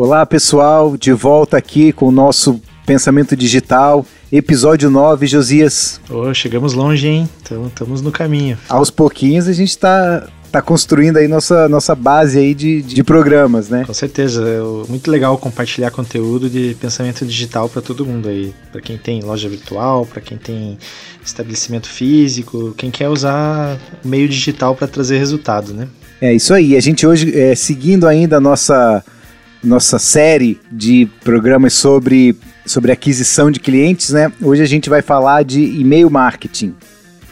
Olá pessoal, de volta aqui com o nosso Pensamento Digital, episódio 9, Josias. Oh, chegamos longe, hein? Estamos no caminho. Aos pouquinhos a gente está tá construindo aí nossa, nossa base aí de, de programas, né? Com certeza, é muito legal compartilhar conteúdo de pensamento digital para todo mundo aí, para quem tem loja virtual, para quem tem estabelecimento físico, quem quer usar meio digital para trazer resultado, né? É isso aí. A gente hoje, é, seguindo ainda a nossa nossa série de programas sobre, sobre aquisição de clientes, né? Hoje a gente vai falar de e-mail marketing.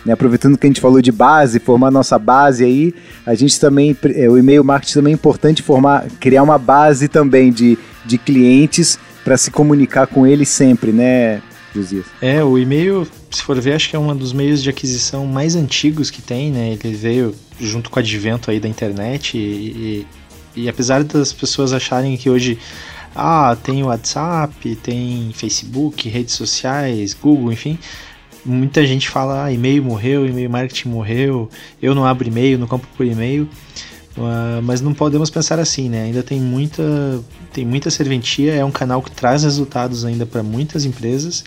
Né? Aproveitando que a gente falou de base, formar nossa base aí, a gente também, é, o e-mail marketing também é importante formar, criar uma base também de, de clientes para se comunicar com eles sempre, né, Josias? É, o e-mail, se for ver, acho que é um dos meios de aquisição mais antigos que tem, né? Ele veio junto com o advento aí da internet e, e apesar das pessoas acharem que hoje ah, tem WhatsApp, tem Facebook, redes sociais, Google, enfim, muita gente fala ah, e-mail morreu, e-mail marketing morreu, eu não abro e-mail, não compro por e-mail. Uh, mas não podemos pensar assim, né? Ainda tem muita, tem muita serventia, é um canal que traz resultados ainda para muitas empresas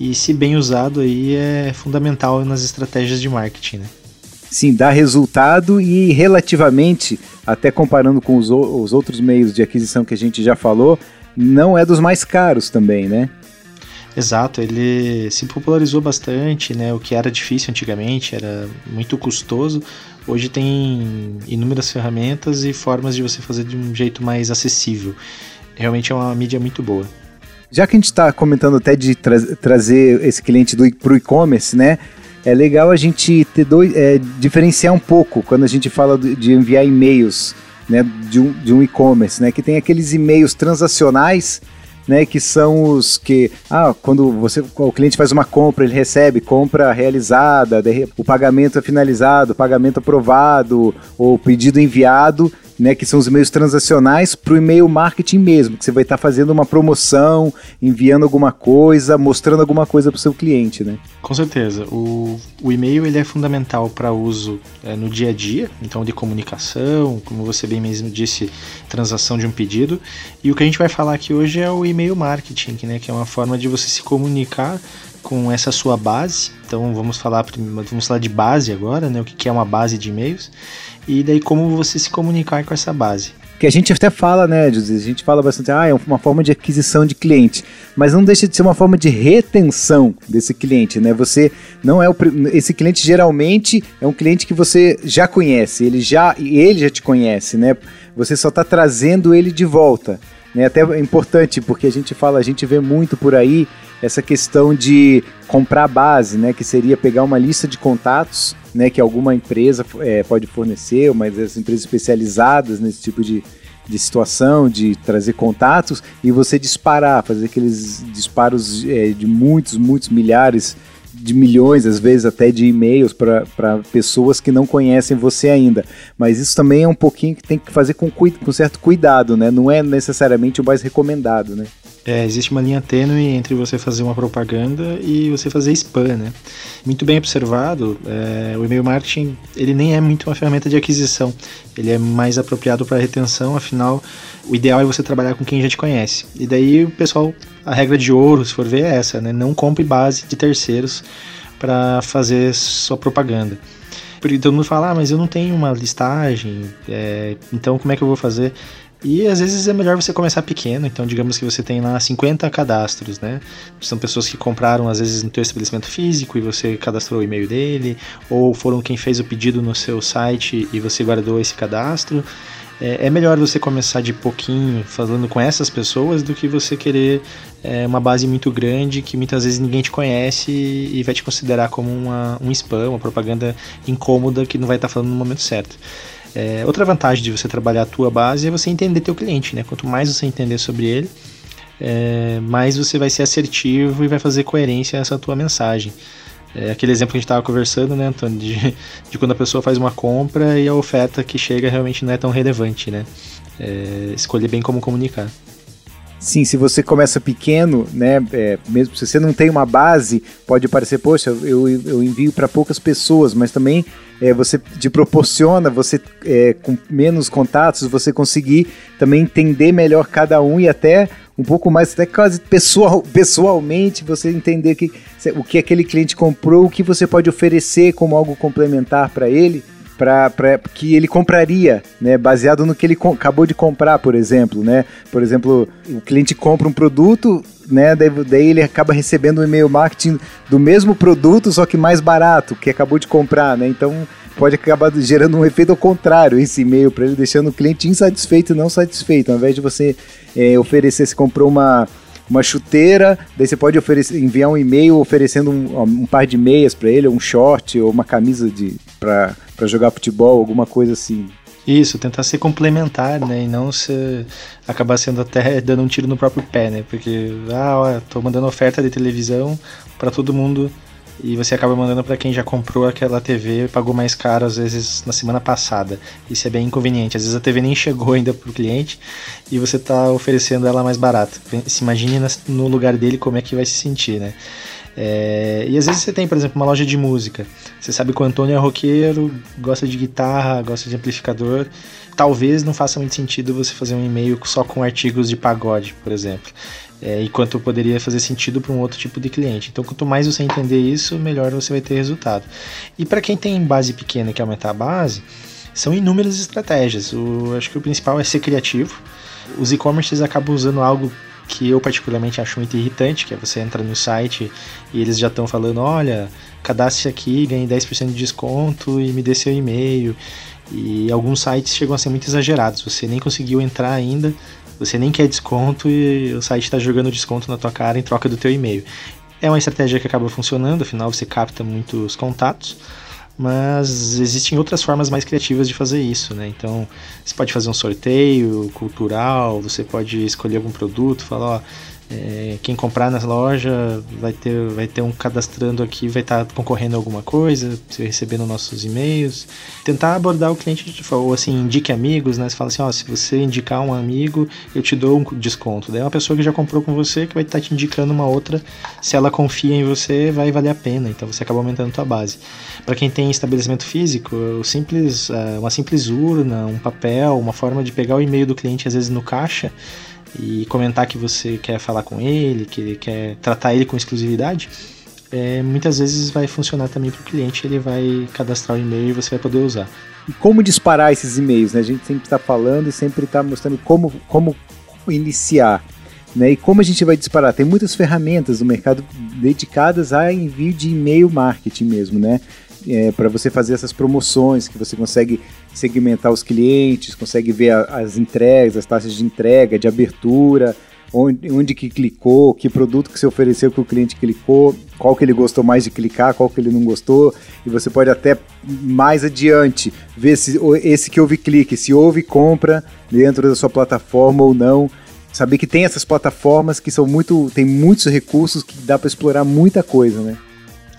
e se bem usado aí é fundamental nas estratégias de marketing, né? sim, dá resultado e relativamente, até comparando com os, os outros meios de aquisição que a gente já falou, não é dos mais caros também, né? Exato, ele se popularizou bastante, né? O que era difícil antigamente, era muito custoso. Hoje tem inúmeras ferramentas e formas de você fazer de um jeito mais acessível. Realmente é uma mídia muito boa. Já que a gente está comentando até de tra trazer esse cliente para o e-commerce, né? É legal a gente ter dois, é, diferenciar um pouco quando a gente fala de enviar e-mails né, de um, de um e-commerce, né, que tem aqueles e-mails transacionais, né, que são os que, ah, quando você, o cliente faz uma compra, ele recebe compra realizada, o pagamento é finalizado, pagamento aprovado, ou pedido enviado, né, que são os e-mails transacionais, para o e-mail marketing mesmo, que você vai estar tá fazendo uma promoção, enviando alguma coisa, mostrando alguma coisa para o seu cliente, né? Com certeza. O, o e-mail ele é fundamental para uso é, no dia a dia, então de comunicação, como você bem mesmo disse, transação de um pedido. E o que a gente vai falar aqui hoje é o e-mail marketing, né, que é uma forma de você se comunicar com essa sua base. Então vamos falar vamos falar de base agora, né? O que é uma base de e-mails e daí como você se comunicar com essa base. Que a gente até fala, né, José? A gente fala bastante, ah, é uma forma de aquisição de cliente, mas não deixa de ser uma forma de retenção desse cliente, né? Você não é o esse cliente geralmente é um cliente que você já conhece, ele já ele já te conhece, né? Você só está trazendo ele de volta. Né? Até é importante porque a gente fala, a gente vê muito por aí essa questão de comprar base, né, que seria pegar uma lista de contatos, né, que alguma empresa é, pode fornecer, mas as empresas especializadas nesse tipo de, de situação, de trazer contatos e você disparar, fazer aqueles disparos é, de muitos, muitos milhares de milhões, às vezes até de e-mails para pessoas que não conhecem você ainda. Mas isso também é um pouquinho que tem que fazer com, com certo cuidado, né? Não é necessariamente o mais recomendado, né? É, existe uma linha tênue entre você fazer uma propaganda e você fazer spam, né? Muito bem observado, é, o e-mail marketing ele nem é muito uma ferramenta de aquisição, ele é mais apropriado para retenção, afinal, o ideal é você trabalhar com quem já te conhece. E daí o pessoal, a regra de ouro, se for ver, é essa, né? Não compre base de terceiros para fazer sua propaganda. Porque todo mundo fala, ah, mas eu não tenho uma listagem, é, então como é que eu vou fazer? E às vezes é melhor você começar pequeno, então digamos que você tem lá 50 cadastros, né? São pessoas que compraram às vezes no teu estabelecimento físico e você cadastrou o e-mail dele, ou foram quem fez o pedido no seu site e você guardou esse cadastro. É, é melhor você começar de pouquinho falando com essas pessoas do que você querer é, uma base muito grande que muitas vezes ninguém te conhece e vai te considerar como uma, um spam, uma propaganda incômoda que não vai estar falando no momento certo. É, outra vantagem de você trabalhar a tua base é você entender teu cliente, né? Quanto mais você entender sobre ele, é, mais você vai ser assertivo e vai fazer coerência essa tua mensagem. É aquele exemplo que a gente estava conversando, né, Antônio, de, de, quando a pessoa faz uma compra e a oferta que chega realmente não é tão relevante, né? É, escolher bem como comunicar. Sim, se você começa pequeno, né, é, mesmo se você não tem uma base, pode parecer, poxa, eu, eu envio para poucas pessoas, mas também é, você te proporciona, você é, com menos contatos, você conseguir também entender melhor cada um e até um pouco mais, até quase pessoal, pessoalmente, você entender que, o que aquele cliente comprou, o que você pode oferecer como algo complementar para ele para que ele compraria, né, baseado no que ele acabou de comprar, por exemplo, né? Por exemplo, o cliente compra um produto, né, daí, daí ele acaba recebendo um e-mail marketing do mesmo produto, só que mais barato, que acabou de comprar, né? Então pode acabar gerando um efeito ao contrário esse e-mail para ele, deixando o cliente insatisfeito e não satisfeito. Ao invés de você é, oferecer, se comprou uma uma chuteira, daí você pode oferecer, enviar um e-mail oferecendo um, um par de meias para ele, um short ou uma camisa de para jogar futebol, alguma coisa assim. Isso, tentar ser complementar, né? E não ser, acabar sendo até dando um tiro no próprio pé, né? Porque, ah, ó, tô mandando oferta de televisão para todo mundo e você acaba mandando para quem já comprou aquela TV pagou mais caro às vezes na semana passada. Isso é bem inconveniente. Às vezes a TV nem chegou ainda pro cliente e você está oferecendo ela mais barata. Se imagine no lugar dele como é que vai se sentir, né? É, e às vezes você tem, por exemplo, uma loja de música. Você sabe que o Antônio é roqueiro, gosta de guitarra, gosta de amplificador. Talvez não faça muito sentido você fazer um e-mail só com artigos de pagode, por exemplo é, enquanto poderia fazer sentido para um outro tipo de cliente. Então, quanto mais você entender isso, melhor você vai ter resultado. E para quem tem base pequena e quer aumentar a base, são inúmeras estratégias. O, acho que o principal é ser criativo. Os e-commerces acabam usando algo que eu particularmente acho muito irritante, que é você entra no site e eles já estão falando, olha, cadastre aqui, ganhe 10% de desconto e me dê seu e-mail. E alguns sites chegam a ser muito exagerados. Você nem conseguiu entrar ainda, você nem quer desconto e o site está jogando desconto na tua cara em troca do teu e-mail. É uma estratégia que acaba funcionando, afinal você capta muitos contatos, mas existem outras formas mais criativas de fazer isso, né? Então, você pode fazer um sorteio cultural, você pode escolher algum produto, falar, ó, é, quem comprar na loja vai ter, vai ter um cadastrando aqui, vai estar tá concorrendo a alguma coisa, recebendo nossos e-mails. Tentar abordar o cliente, ou assim, indique amigos, né? Você fala assim, ó, se você indicar um amigo, eu te dou um desconto. Daí é uma pessoa que já comprou com você que vai estar tá te indicando uma outra. Se ela confia em você, vai valer a pena. Então você acaba aumentando a tua base. Para quem tem estabelecimento físico, o simples, é, uma simples urna, um papel, uma forma de pegar o e-mail do cliente, às vezes no caixa, e comentar que você quer falar com ele, que quer tratar ele com exclusividade, é, muitas vezes vai funcionar também para o cliente, ele vai cadastrar o e-mail e você vai poder usar. E como disparar esses e-mails? Né? A gente sempre está falando e sempre está mostrando como, como iniciar. Né? E como a gente vai disparar? Tem muitas ferramentas no mercado dedicadas a envio de e-mail marketing mesmo, né? é, para você fazer essas promoções, que você consegue segmentar os clientes, consegue ver a, as entregas, as taxas de entrega, de abertura, onde, onde que clicou, que produto que você ofereceu que o cliente clicou, qual que ele gostou mais de clicar, qual que ele não gostou, e você pode até mais adiante ver se esse que houve clique, se houve compra dentro da sua plataforma ou não. Saber que tem essas plataformas que são muito, tem muitos recursos que dá para explorar muita coisa, né?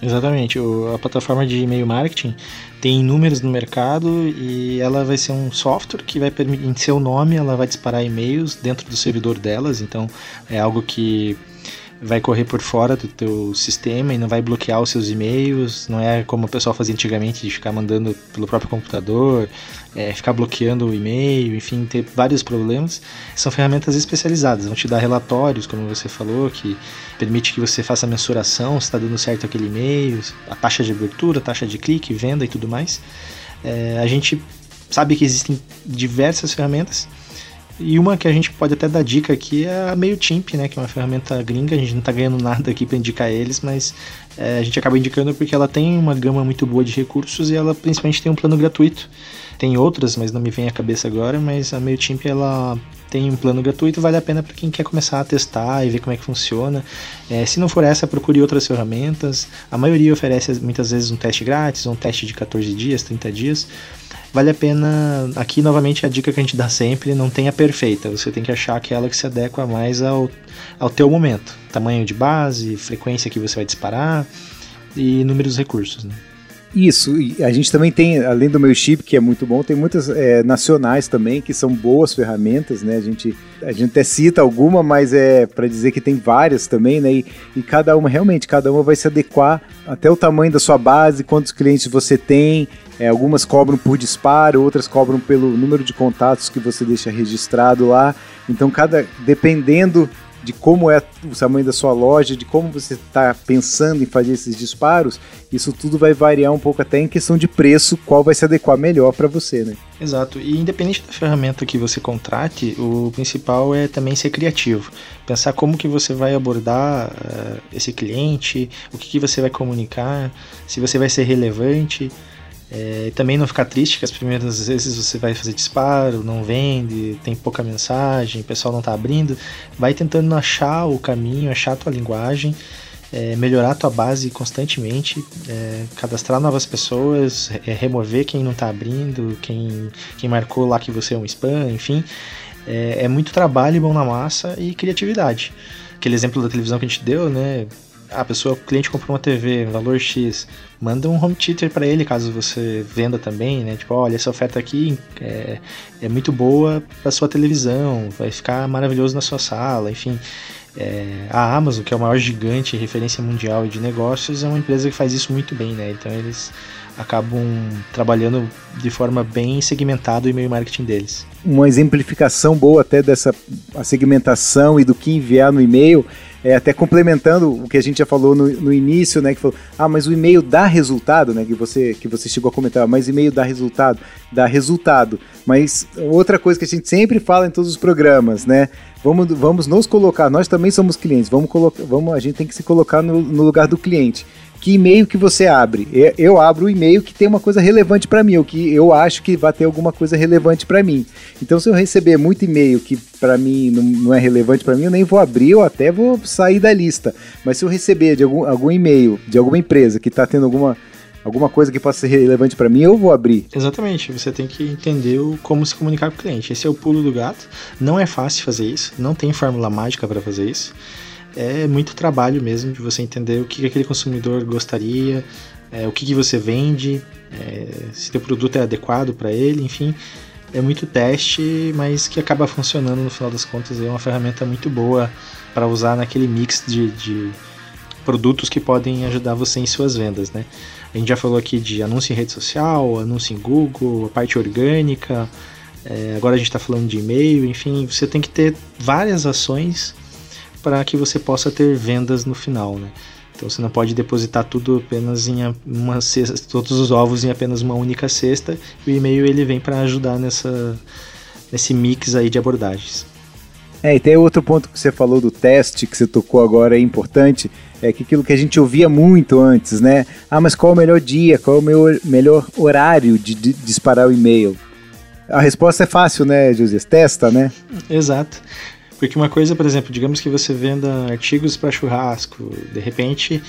Exatamente. O, a plataforma de e-mail marketing tem números no mercado e ela vai ser um software que vai permitir, em seu nome, ela vai disparar e-mails dentro do servidor delas. Então, é algo que vai correr por fora do teu sistema e não vai bloquear os seus e-mails, não é como o pessoal fazia antigamente de ficar mandando pelo próprio computador, é, ficar bloqueando o e-mail, enfim, ter vários problemas. São ferramentas especializadas, vão te dar relatórios, como você falou, que permite que você faça a mensuração se está dando certo aquele e-mail, a taxa de abertura, a taxa de clique, venda e tudo mais. É, a gente sabe que existem diversas ferramentas e uma que a gente pode até dar dica aqui é a MailChimp, né, que é uma ferramenta gringa, a gente não está ganhando nada aqui para indicar eles, mas é, a gente acaba indicando porque ela tem uma gama muito boa de recursos e ela principalmente tem um plano gratuito. Tem outras, mas não me vem à cabeça agora, mas a MailChimp ela tem um plano gratuito, vale a pena para quem quer começar a testar e ver como é que funciona. É, se não for essa, procure outras ferramentas. A maioria oferece muitas vezes um teste grátis, um teste de 14 dias, 30 dias vale a pena. Aqui, novamente, a dica que a gente dá sempre: não tem a perfeita. Você tem que achar aquela que se adequa mais ao, ao teu momento. Tamanho de base, frequência que você vai disparar e inúmeros recursos. Né? Isso, e a gente também tem, além do meu chip, que é muito bom, tem muitas é, nacionais também, que são boas ferramentas, né? A gente, a gente até cita alguma, mas é para dizer que tem várias também, né? E, e, cada uma, realmente, cada uma vai se adequar até o tamanho da sua base, quantos clientes você tem. É, algumas cobram por disparo, outras cobram pelo número de contatos que você deixa registrado lá. Então, cada dependendo de como é o tamanho da sua loja, de como você está pensando em fazer esses disparos, isso tudo vai variar um pouco até em questão de preço, qual vai se adequar melhor para você, né? Exato. E independente da ferramenta que você contrate, o principal é também ser criativo. Pensar como que você vai abordar uh, esse cliente, o que, que você vai comunicar, se você vai ser relevante. É, também não ficar triste que as primeiras vezes você vai fazer disparo, não vende, tem pouca mensagem, o pessoal não está abrindo. Vai tentando achar o caminho, achar a tua linguagem, é, melhorar a tua base constantemente, é, cadastrar novas pessoas, é, remover quem não está abrindo, quem, quem marcou lá que você é um spam, enfim. É, é muito trabalho, bom na massa e criatividade. Aquele exemplo da televisão que a gente deu, né? A pessoa, o cliente comprou uma TV, valor X, manda um home theater para ele, caso você venda também, né? Tipo, olha, essa oferta aqui é, é muito boa para sua televisão, vai ficar maravilhoso na sua sala, enfim. É, a Amazon, que é o maior gigante, referência mundial de negócios, é uma empresa que faz isso muito bem, né? Então eles acabam trabalhando de forma bem segmentada o e-mail marketing deles. Uma exemplificação boa até dessa segmentação e do que enviar no e-mail é, até complementando o que a gente já falou no, no, início, né? Que falou, ah, mas o e-mail dá resultado, né? Que você, que você chegou a comentar, mas o e-mail dá resultado, dá resultado. Mas outra coisa que a gente sempre fala em todos os programas, né? Vamos, vamos nos colocar, nós também somos clientes, vamos colocar, vamos, a gente tem que se colocar no, no lugar do cliente que e-mail que você abre? Eu abro o e-mail que tem uma coisa relevante para mim, ou que eu acho que vai ter alguma coisa relevante para mim. Então, se eu receber muito e-mail que para mim não, não, é relevante para mim, eu nem vou abrir, ou até vou sair da lista. Mas se eu receber de algum, algum e-mail de alguma empresa que está tendo alguma alguma coisa que possa ser relevante para mim, eu vou abrir. Exatamente, você tem que entender o, como se comunicar com o cliente. Esse é o pulo do gato. Não é fácil fazer isso, não tem fórmula mágica para fazer isso é muito trabalho mesmo de você entender o que aquele consumidor gostaria, é, o que, que você vende, é, se o produto é adequado para ele, enfim. É muito teste, mas que acaba funcionando no final das contas. É uma ferramenta muito boa para usar naquele mix de, de produtos que podem ajudar você em suas vendas, né? A gente já falou aqui de anúncio em rede social, anúncio em Google, a parte orgânica, é, agora a gente está falando de e-mail, enfim, você tem que ter várias ações para que você possa ter vendas no final, né? Então você não pode depositar tudo apenas em uma cesta, todos os ovos em apenas uma única cesta. E o e-mail ele vem para ajudar nessa nesse mix aí de abordagens. É, e tem outro ponto que você falou do teste que você tocou agora é importante, é que aquilo que a gente ouvia muito antes, né? Ah, mas qual é o melhor dia? Qual é o meu melhor horário de, de disparar o e-mail? A resposta é fácil, né, José? Testa, né? Exato. Porque uma coisa, por exemplo, digamos que você venda artigos para churrasco, de repente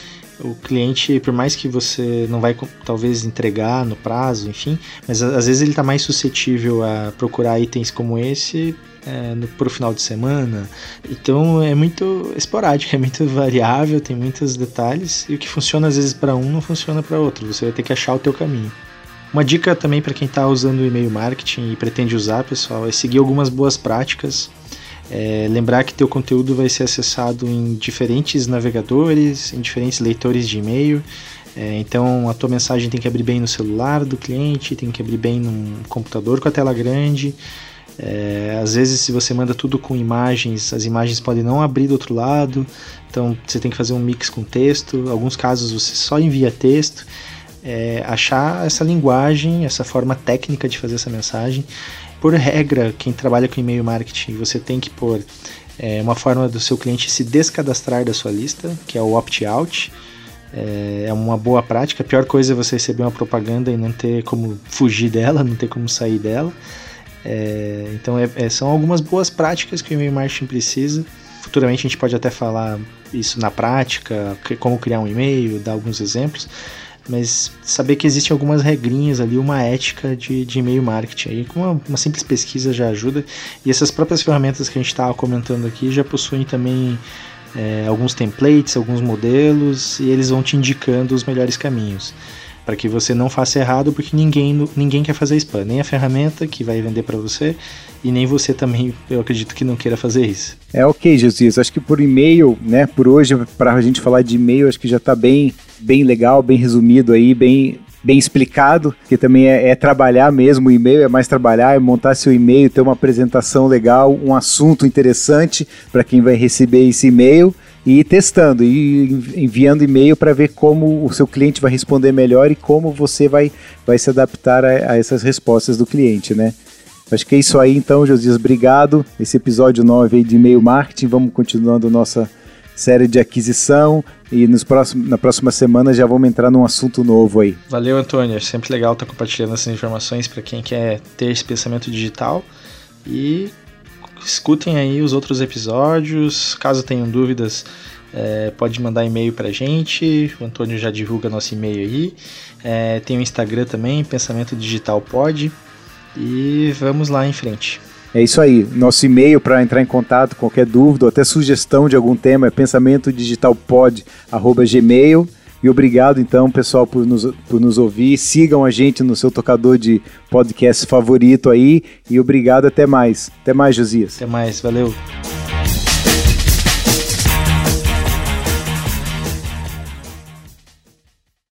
o cliente, por mais que você não vai talvez entregar no prazo, enfim, mas às vezes ele está mais suscetível a procurar itens como esse é, no, pro final de semana. Então é muito esporádico, é muito variável, tem muitos detalhes e o que funciona às vezes para um não funciona para outro. Você vai ter que achar o teu caminho. Uma dica também para quem está usando o e-mail marketing e pretende usar, pessoal, é seguir algumas boas práticas é, lembrar que teu conteúdo vai ser acessado em diferentes navegadores, em diferentes leitores de e-mail. É, então a tua mensagem tem que abrir bem no celular do cliente, tem que abrir bem num computador com a tela grande. É, às vezes, se você manda tudo com imagens, as imagens podem não abrir do outro lado, então você tem que fazer um mix com texto. Em alguns casos, você só envia texto. É, achar essa linguagem, essa forma técnica de fazer essa mensagem por regra, quem trabalha com e-mail marketing, você tem que pôr é, uma forma do seu cliente se descadastrar da sua lista, que é o opt-out. É, é uma boa prática. A pior coisa é você receber uma propaganda e não ter como fugir dela, não ter como sair dela. É, então, é, é, são algumas boas práticas que o e-mail marketing precisa. Futuramente a gente pode até falar isso na prática, como criar um e-mail, dar alguns exemplos mas saber que existem algumas regrinhas ali, uma ética de, de e-mail marketing aí, com uma, uma, simples pesquisa já ajuda. E essas próprias ferramentas que a gente estava comentando aqui já possuem também é, alguns templates, alguns modelos, e eles vão te indicando os melhores caminhos. para que você não faça errado, porque ninguém, ninguém quer fazer spam, nem a ferramenta que vai vender para você e nem você também, eu acredito que não queira fazer isso. É ok, Jesus. Acho que por e-mail, né, por hoje, para a gente falar de e-mail, acho que já está bem, bem legal, bem resumido aí, bem bem explicado, que também é, é, trabalhar mesmo, o e-mail é mais trabalhar, é montar seu e-mail, ter uma apresentação legal, um assunto interessante para quem vai receber esse e-mail e testando e enviando e-mail para ver como o seu cliente vai responder melhor e como você vai, vai se adaptar a, a essas respostas do cliente, né? Acho que é isso aí então, Josias, obrigado. Esse episódio 9 aí de e-mail marketing, vamos continuando nossa série de aquisição e nos próximos, na próxima semana já vamos entrar num assunto novo aí. Valeu, Antônio. É sempre legal estar compartilhando essas informações para quem quer ter esse pensamento digital. E escutem aí os outros episódios. Caso tenham dúvidas, é, pode mandar e-mail para a gente. O Antônio já divulga nosso e-mail aí. É, tem o Instagram também, Pensamento Digital Pod. E vamos lá em frente. É isso aí. Nosso e-mail para entrar em contato, qualquer dúvida ou até sugestão de algum tema é pensamentodigitalpod.gmail. E obrigado então, pessoal, por nos, por nos ouvir. Sigam a gente no seu tocador de podcast favorito aí. E obrigado, até mais. Até mais, Josias. Até mais, valeu.